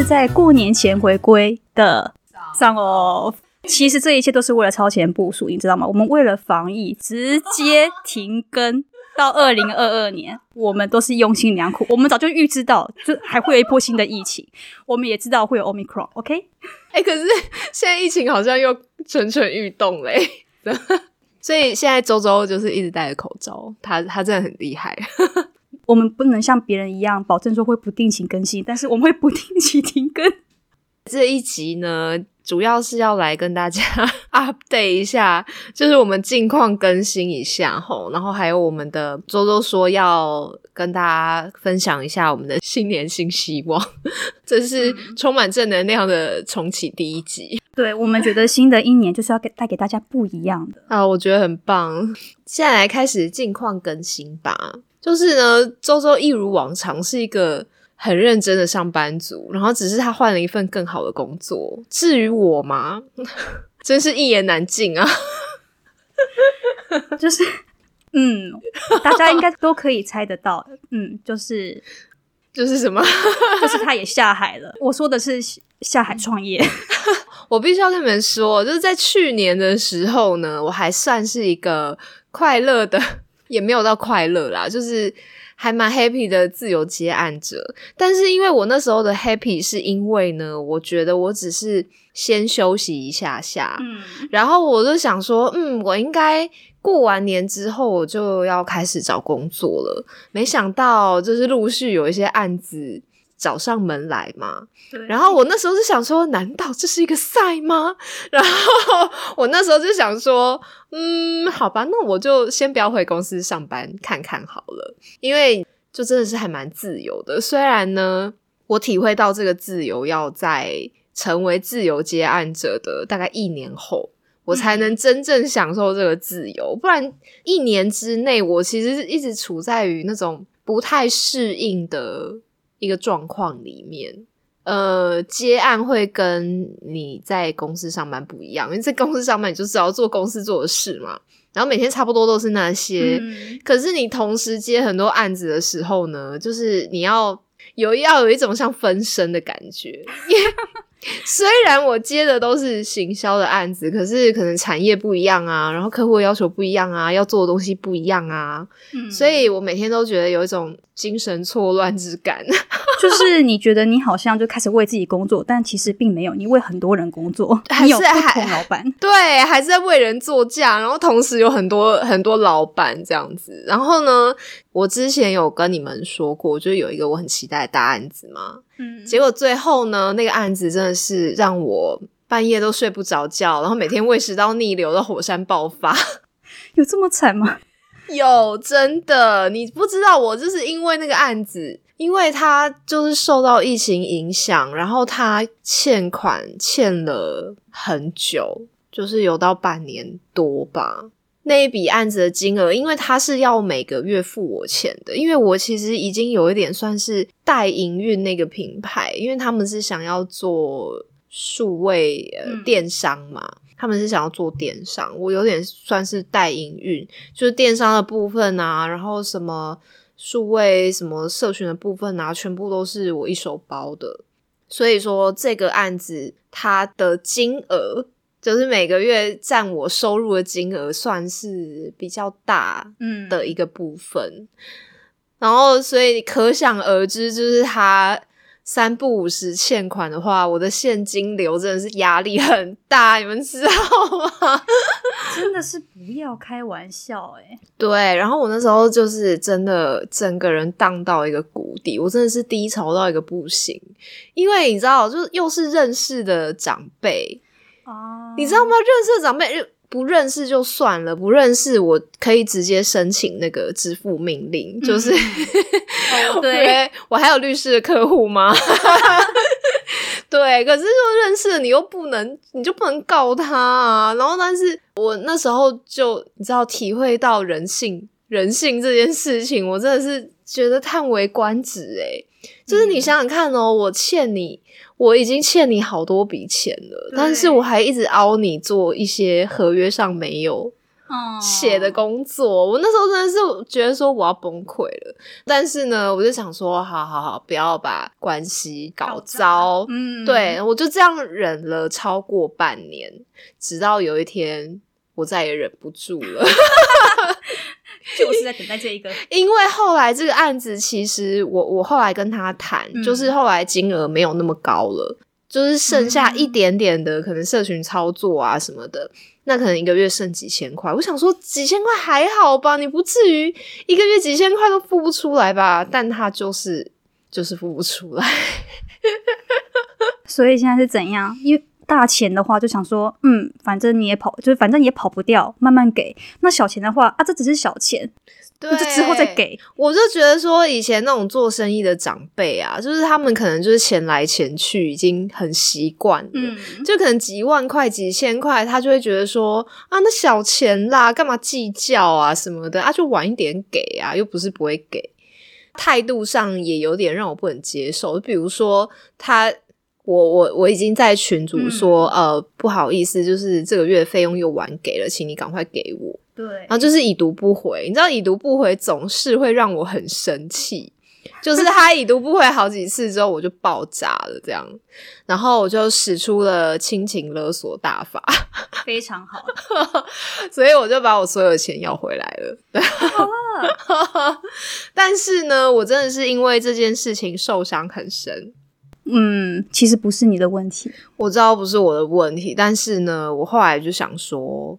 是在过年前回归的上哦。其实这一切都是为了超前部署，你知道吗？我们为了防疫，直接停更到二零二二年。我们都是用心良苦，我们早就预知到，就还会有一波新的疫情，我们也知道会有 Omicron。OK，哎，可是现在疫情好像又蠢蠢欲动嘞，所以现在周周就是一直戴着口罩，他他真的很厉害。我们不能像别人一样保证说会不定期更新，但是我们会不定期停更。这一集呢，主要是要来跟大家 update 一下，就是我们近况更新一下吼，然后还有我们的周周说要跟大家分享一下我们的新年新希望，这是充满正能量的重启第一集。对我们觉得新的一年就是要给带给大家不一样的啊，我觉得很棒。现在来开始近况更新吧。就是呢，周周一如往常是一个很认真的上班族，然后只是他换了一份更好的工作。至于我嘛，真是一言难尽啊！就是，嗯，大家应该都可以猜得到，嗯，就是就是什么，就是他也下海了。我说的是下海创业。我必须要跟你们说，就是在去年的时候呢，我还算是一个快乐的。也没有到快乐啦，就是还蛮 happy 的自由接案者。但是因为我那时候的 happy 是因为呢，我觉得我只是先休息一下下，嗯，然后我就想说，嗯，我应该过完年之后我就要开始找工作了。没想到就是陆续有一些案子。找上门来嘛，然后我那时候就想说，难道这是一个赛吗？然后我那时候就想说，嗯，好吧，那我就先不要回公司上班看看好了，因为就真的是还蛮自由的。虽然呢，我体会到这个自由要在成为自由接案者的大概一年后，我才能真正享受这个自由。不然一年之内，我其实一直处在于那种不太适应的。一个状况里面，呃，接案会跟你在公司上班不一样，因为在公司上班你就只要做公司做的事嘛，然后每天差不多都是那些。可是你同时接很多案子的时候呢，就是你要有要有一种像分身的感觉。虽然我接的都是行销的案子，可是可能产业不一样啊，然后客户要求不一样啊，要做的东西不一样啊，所以我每天都觉得有一种精神错乱之感。就是你觉得你好像就开始为自己工作，但其实并没有，你为很多人工作，还是还老板，对，还是在为人做嫁，然后同时有很多很多老板这样子。然后呢，我之前有跟你们说过，就是有一个我很期待的大案子嘛。嗯，结果最后呢，那个案子真的是让我半夜都睡不着觉，然后每天胃食道逆流的火山爆发，有这么惨吗？有，真的，你不知道，我就是因为那个案子，因为他就是受到疫情影响，然后他欠款欠了很久，就是有到半年多吧。那一笔案子的金额，因为他是要每个月付我钱的，因为我其实已经有一点算是代营运那个品牌，因为他们是想要做数位电商嘛，他们是想要做电商，我有点算是代营运，就是电商的部分啊，然后什么数位什么社群的部分啊，全部都是我一手包的，所以说这个案子它的金额。就是每个月占我收入的金额算是比较大的一个部分，然后所以可想而知，就是他三不五十欠款的话，我的现金流真的是压力很大，你们知道吗？真的是不要开玩笑哎！对，然后我那时候就是真的整个人荡到一个谷底，我真的是低潮到一个不行，因为你知道，就是又是认识的长辈。你知道吗？认识长辈不认识就算了，不认识我可以直接申请那个支付命令，就是 对我还有律师的客户吗？对，可是就认识了你又不能，你就不能告他啊。然后，但是我那时候就你知道体会到人性，人性这件事情，我真的是觉得叹为观止。诶就是你想想看哦，我欠你。我已经欠你好多笔钱了，但是我还一直凹你做一些合约上没有写的工作，我那时候真的是觉得说我要崩溃了。但是呢，我就想说，好好好，不要把关系搞糟。嗯，对，我就这样忍了超过半年，直到有一天我再也忍不住了。就是在等待这一个，因为后来这个案子，其实我我后来跟他谈，嗯就是后来金额没有那么高了，就是剩下一点点的可能社群操作啊什么的，那可能一个月剩几千块。我想说几千块还好吧，你不至于一个月几千块都付不出来吧？但他就是就是付不出来。所以现在是怎样？因为大钱的话，就想说，嗯，反正你也跑，就是反正也跑不掉，慢慢给。那小钱的话啊，这只是小钱，就之后再。给。我就觉得说，以前那种做生意的长辈啊，就是他们可能就是钱来钱去，已经很习惯了。嗯，就可能几万块、几千块，他就会觉得说啊，那小钱啦，干嘛计较啊什么的啊，就晚一点给啊，又不是不会给。态度上也有点让我不能接受，比如说他。我我我已经在群主说，呃，不好意思，就是这个月费用又晚给了，请你赶快给我。对然后就是已读不回，你知道已读不回总是会让我很生气。就是他已读不回好几次之后，我就爆炸了，这样，然后我就使出了亲情勒索大法，非常好。所以我就把我所有的钱要回来了。但是呢，我真的是因为这件事情受伤很深。嗯，其实不是你的问题。我知道不是我的问题，但是呢，我后来就想说，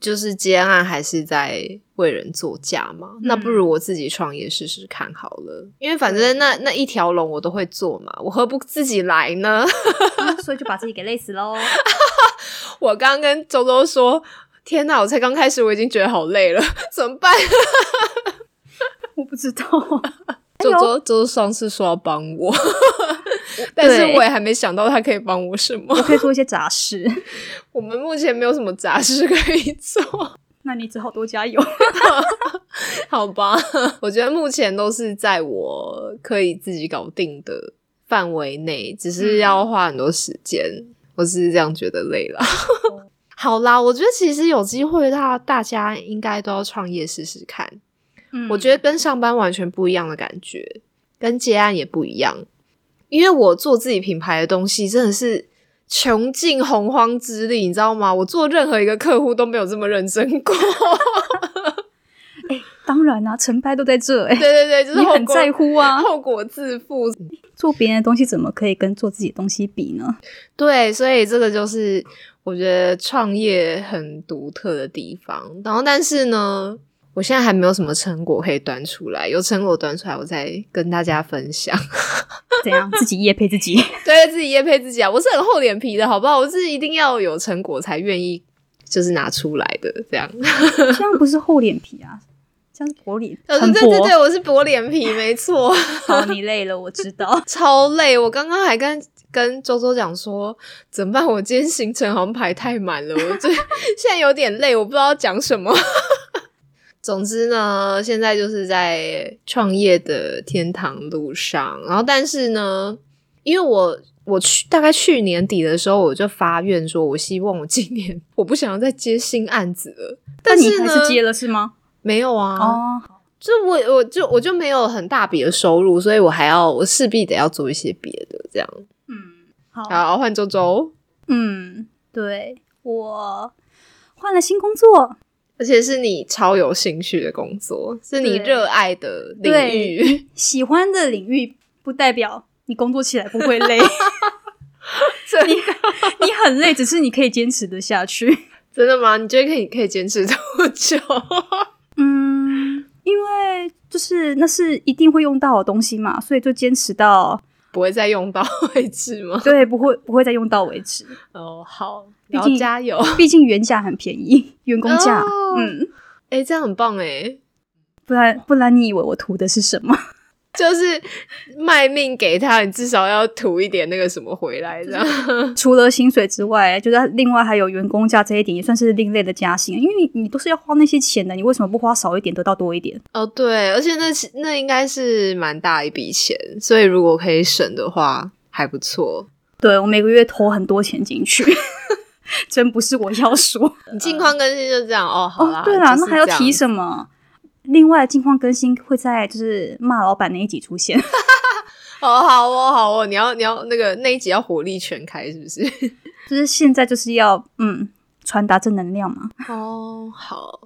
就是接案还是在为人做嫁嘛，那不如我自己创业试试看好了。因为反正那那一条龙我都会做嘛，我何不自己来呢？所以就把自己给累死喽。我刚刚跟周周说，天哪，我才刚开始，我已经觉得好累了，怎么办？我不知道，周周周周上次说要帮我，但是我也还没想到他可以帮我什么。我可以做一些杂事。我们目前没有什么杂事可以做。那你只好多加油。好吧，我觉得目前都是在我可以自己搞定的范围内，只是要花很多时间。我只是这样觉得累了。好啦，我觉得其实有机会，大大家应该都要创业试试看。嗯我觉得跟上班完全不一样的感觉，跟接案也不一样。因为我做自己品牌的东西，真的是穷尽洪荒之力，你知道吗？我做任何一个客户都没有这么认真过。当然啊，成败都在这哎、对对对，就是你很在乎啊。后果自负。做别人的东西怎么可以跟做自己的东西比呢？对，所以这个就是我觉得创业很独特的地方。然后，但是呢，我现在还没有什么成果可以端出来，有成果端出来，我再跟大家分享。怎样自己业配自己？对自己业配自己啊，我是很厚脸皮的，好不好？我是一定要有成果才愿意，就是拿出来的这样。这样不是厚脸皮啊，这样是薄脸，呃。对对对，我是薄脸皮，没错，好，你累了，我知道。超累。我刚刚还跟跟周周讲说，怎么办？我今天行程好像排太满了，我这现在有点累，我不知道讲什么。总之呢，现在就是在创业的天堂路上，然后但是呢，因为我我去大概去年底的时候，我就发愿说，我希望我今年我不想要再接新案子了。但是呢，还是接了是吗？没有啊，哦，就我我就我就没有很大笔的收入，所以我还要我势必得要做一些别的这样。嗯，好，好，换周周，嗯，对我换了新工作，而且是你超有兴趣的工作，是你对热爱的领域。喜欢的领域不代表你工作起来不会累，你你很累，只是你可以坚持的下去。真的吗？你觉得可以可以坚持多久？嗯，因为就是那是一定会用到的东西嘛，所以就坚持到不会再用到为止吗？对，不会不会再用到为止。哦，好，毕竟加油。毕竟原价很便宜，员工价，哦嗯，哎、这样很棒哎，不然不然你以为我图的是什么？就是卖命给他，你至少要吐一点那个什么回来，这样。除了薪水之外，就是另外还有员工价这一点，也算是另类的加薪，因为你都是要花那些钱的，你为什么不花少一点得到多一点？哦，对，而且那其那应该是蛮大一笔钱，所以如果可以省的话，还不错。对我每个月投很多钱进去，真不是我要说。你近况更新就这样哦，好啦，哦，对啦，那还要提什么？另外，近况更新会在就是骂老板那一集出现。哦，好哦，好哦，你要你要那个那一集要火力全开，是不是？就是现在就是要嗯传达正能量嘛。哦，好，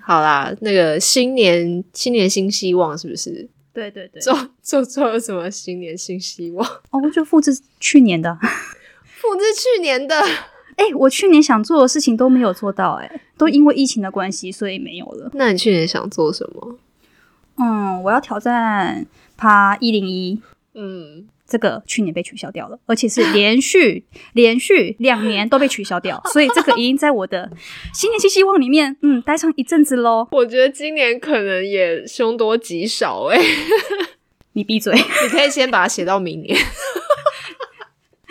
好啦，那个新年新年新希望是不是？对对对做做做了什么新年新希望？哦，就 复制去年的。复制去年的，哎、我去年想做的事情都没有做到、哎，都因为疫情的关系，所以没有了。那你去年想做什么？嗯，我要挑战爬一零一，嗯，这个去年被取消掉了，而且是连续连续两年都被取消掉，所以这个已经在我的新年新希望里面，嗯，待上一阵子喽。我觉得今年可能也凶多吉少哎、你闭嘴，你可以先把它写到明年。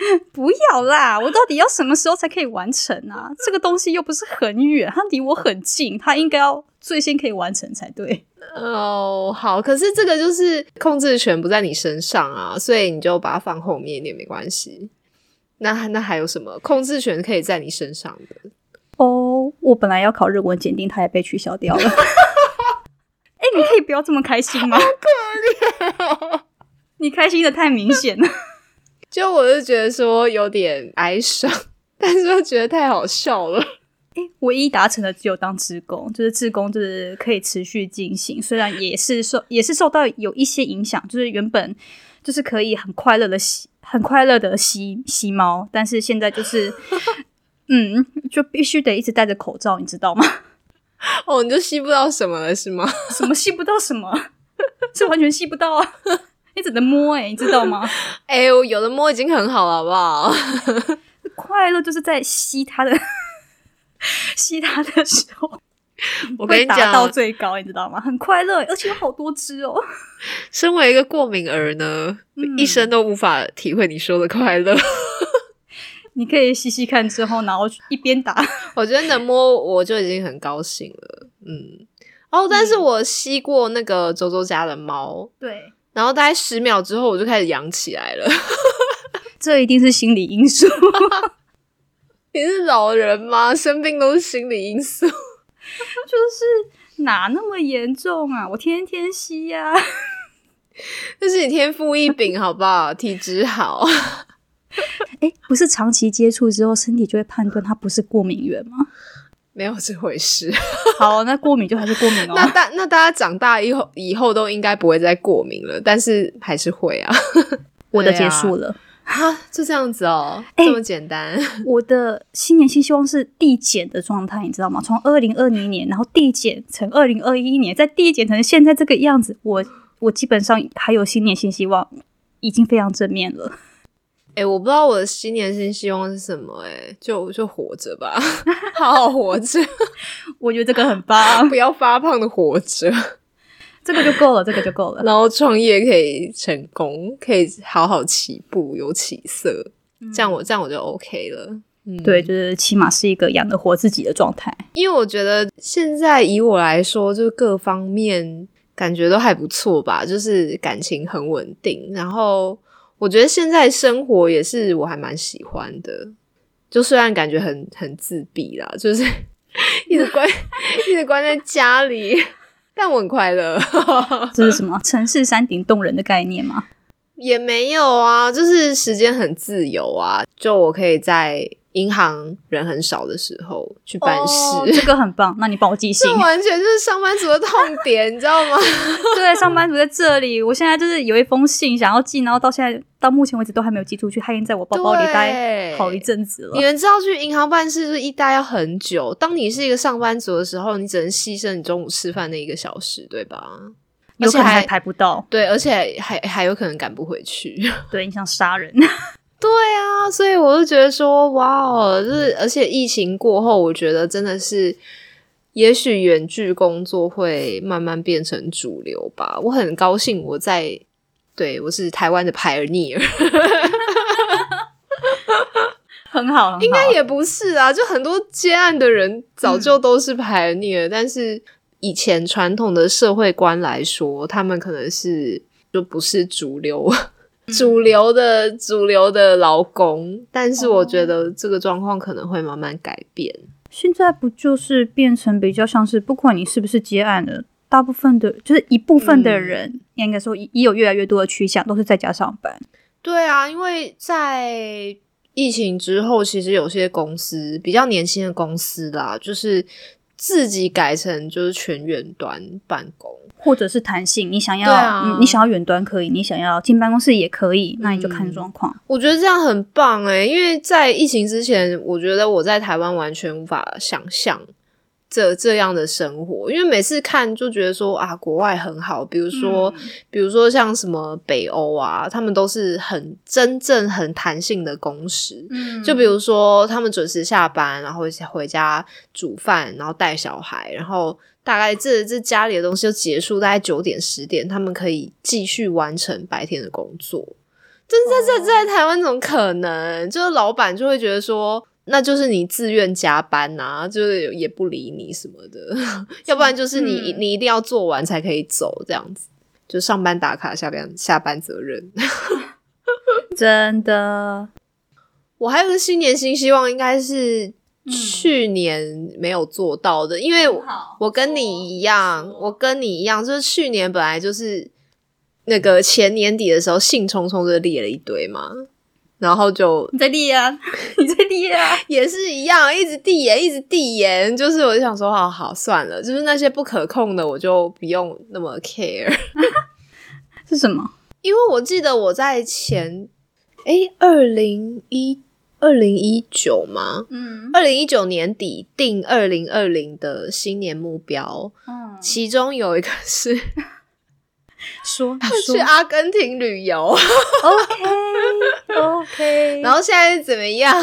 不要啦！我到底要什么时候才可以完成啊？这个东西又不是很远，它离我很近，它应该要最先可以完成才对。哦，好，可是这个就是控制权不在你身上啊，所以你就把它放后面一点没关系。那那还有什么控制权可以在你身上的？哦，我本来要考日文检定，它也被取消掉了。哎、你可以不要这么开心吗？可怜、你开心的太明显了。就我就觉得说有点哀伤，但是又觉得太好笑了。唯一达成的只有当职工，就是职工就是可以持续进行，虽然也是受 也是受到有一些影响，就是原本就是可以很快乐的吸很快乐的吸吸猫，但是现在就是 嗯，就必须得一直戴着口罩，你知道吗？哦，你就吸不到什么了是吗？什么吸不到什么，是完全吸不到啊！你只能摸哎、你知道吗？哎、我有的摸已经很好了，好不好？快乐就是在吸它的吸它的时候，我跟你讲到，最高，你知道吗？很快乐，而且有好多只哦。身为一个过敏儿呢，嗯一生都无法体会你说的快乐。你可以吸吸看之后，然后一边打。我觉得能摸我就已经很高兴了，嗯。哦，但是我吸过那个周周家的猫，对，然后大概十秒之后我就开始痒起来了。这一定是心理因素。你是老人吗？生病都是心理因素。就是哪那么严重啊？我天天吸呀、这是你天赋异禀，好不好？体质好。诶，不是长期接触之后，身体就会判断它不是过敏源吗？没有这回事。好，那过敏就还是过敏哦。那大那大家长大以后以后都应该不会再过敏了，但是还是会啊。我的结束了。啊，就这样子哦，哎这么简单。我的新年新希望是递减的状态，你知道吗？从二零二零年，然后递减成二零二一年，再递减成现在这个样子。我我基本上还有新年新希望，已经非常正面了。哎、我不知道我的新年新希望是什么、哎，就就活着吧，好好活着，我觉得这个很棒，不要发胖的活着，这个就够了，这个就够了。然后创业可以成功，可以好好起步，有起色，这样我这样我就 OK 了。嗯，对，就是起码是一个养得活自己的状态。因为我觉得现在以我来说，就是各方面感觉都还不错吧，就是感情很稳定，然后我觉得现在生活也是我还蛮喜欢的。就虽然感觉很很自闭啦，就是 一直关一直关在家里，但我很快乐。这是什么城市山顶洞人的概念吗？也没有啊，就是时间很自由啊，就我可以在银行人很少的时候去办事。哦这个很棒。那你帮我记信 这。完全就是上班族的痛点，你知道吗？对，上班族在这里，我现在就是有一封信想要寄，然后到现在到目前为止都还没有寄出去，它已经在我包包里待好一阵子了你。们知道去银行办事就是一待要很久。当你是一个上班族的时候，你只能牺牲你中午吃饭那一个小时，对吧？有可能还而且还排不到，对，而且还还有可能赶不回去。对，你想杀人，对啊，所以我就觉得说，哇哦，就是而且疫情过后，我觉得真的是，也许远距工作会慢慢变成主流吧。我很高兴我在，对我是台湾的 pioneer，很好，很好。应该也不是啊，就很多接案的人早就都是 pioneer，、但是以前传统的社会观来说，他们可能是就不是主流主流的主流的劳工，但是我觉得这个状况可能会慢慢改变。现在不就是变成比较像是，不管你是不是接案的，大部分的，就是一部分的人，应该说也有越来越多的趋向，都是在家上班。对啊，因为在疫情之后，其实有些公司比较年轻的公司啦，就是自己改成就是全远端办公。或者是弹性，你想要，啊、你想要远端可以，你想要进办公室也可以，那你就看状况。我觉得这样很棒诶，因为在疫情之前，我觉得我在台湾完全无法想象这这样的生活，因为每次看就觉得说啊，国外很好，比如说，嗯比如说像什么北欧啊，他们都是很真正很弹性的工时，嗯就比如说他们准时下班，然后回家煮饭，然后带小孩，然后。大概这这家里的东西就结束，大概九点十点，他们可以继续完成白天的工作。真在在在台湾怎么可能？就是老板就会觉得说，那就是你自愿加班呐、就是也不理你什么的，要不然就是你、嗯你一定要做完才可以走，这样子。就上班打卡，下班下班责任。真的，我还有个新年新希望，应该是嗯去年没有做到的，因为我跟你一样，我跟你一样，就是去年本来就是那个前年底的时候，兴冲冲的列了一堆嘛，然后就你在递啊，你在递啊，也是一样，一直递延，一直递延，就是我就想说，好好算了，就是那些不可控的，我就不用那么 care，是什么？因为我记得我在前诶二零一二零一九吗？嗯二零一九年底定二零二零的新年目标，嗯，其中有一个是 说你说去阿根廷旅游，，OK OK，然后现在怎么样？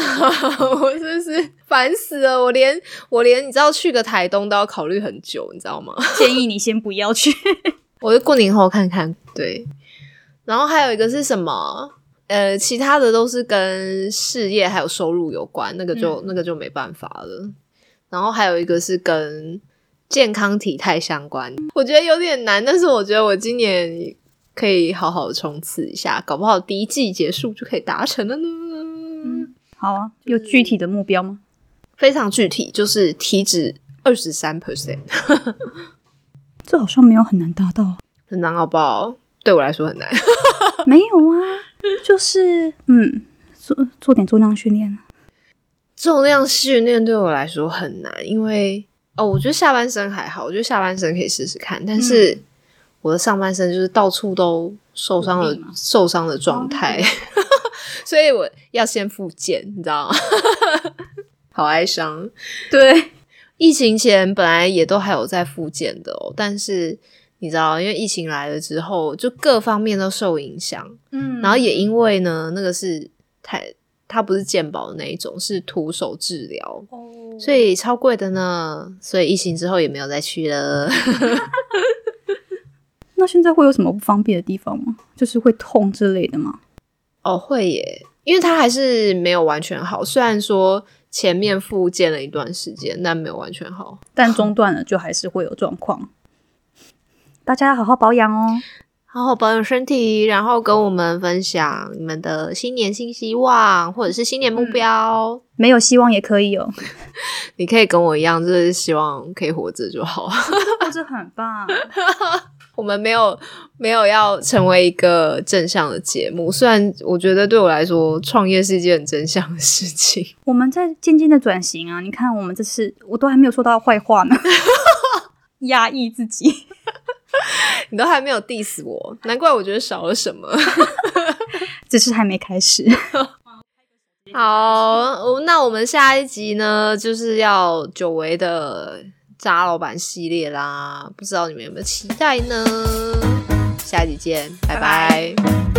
我真是烦死了！我连我连你知道去个台东都要考虑很久，你知道吗？建议你先不要去。我就过年后看看。对，然后还有一个是什么？呃，其他的都是跟事业还有收入有关，那个就、那个就没办法了。然后还有一个是跟健康体态相关，我觉得有点难，但是我觉得我今年可以好好的冲刺一下，搞不好第一季结束就可以达成了呢。好啊，有具体的目标吗？非常具体，就是体脂二十三 percent，这好像没有很难达到。很难好不好？对我来说很难。没有啊，就是嗯，做做点重量训练。重量训练对我来说很难，因为哦，我觉得下半身还好，我觉得下半身可以试试看，但是我的上半身就是到处都受伤的有病吗受伤的状态，所以我要先复健，你知道吗？好哀伤。对，疫情前本来也都还有在复健的哦，但是你知道，因为疫情来了之后，就各方面都受影响，嗯然后也因为呢，那个是太它不是鉴宝的那一种，是徒手治疗，所以超贵的呢。所以疫情之后也没有再去了。那现在会有什么不方便的地方吗？就是会痛之类的吗？哦，会耶，因为它还是没有完全好。虽然说前面复健了一段时间，但没有完全好。但中断了就还是会有状况。大家要好好保养哦。好好保养身体，然后跟我们分享你们的新年新希望，或者是新年目标。没有希望也可以哦，你可以跟我一样，就是希望可以活着就好。这很棒。我们没有没有要成为一个正向的节目，虽然我觉得对我来说，创业是一件很正向的事情。我们在渐渐的转型啊，你看我们这次我都还没有说到坏话呢，压抑自己。你都还没有 diss 我，难怪我觉得少了什么。只是还没开始。好，那我们下一集呢，就是要久违的渣老板系列啦，不知道你们有没有期待呢？下一集见，拜拜拜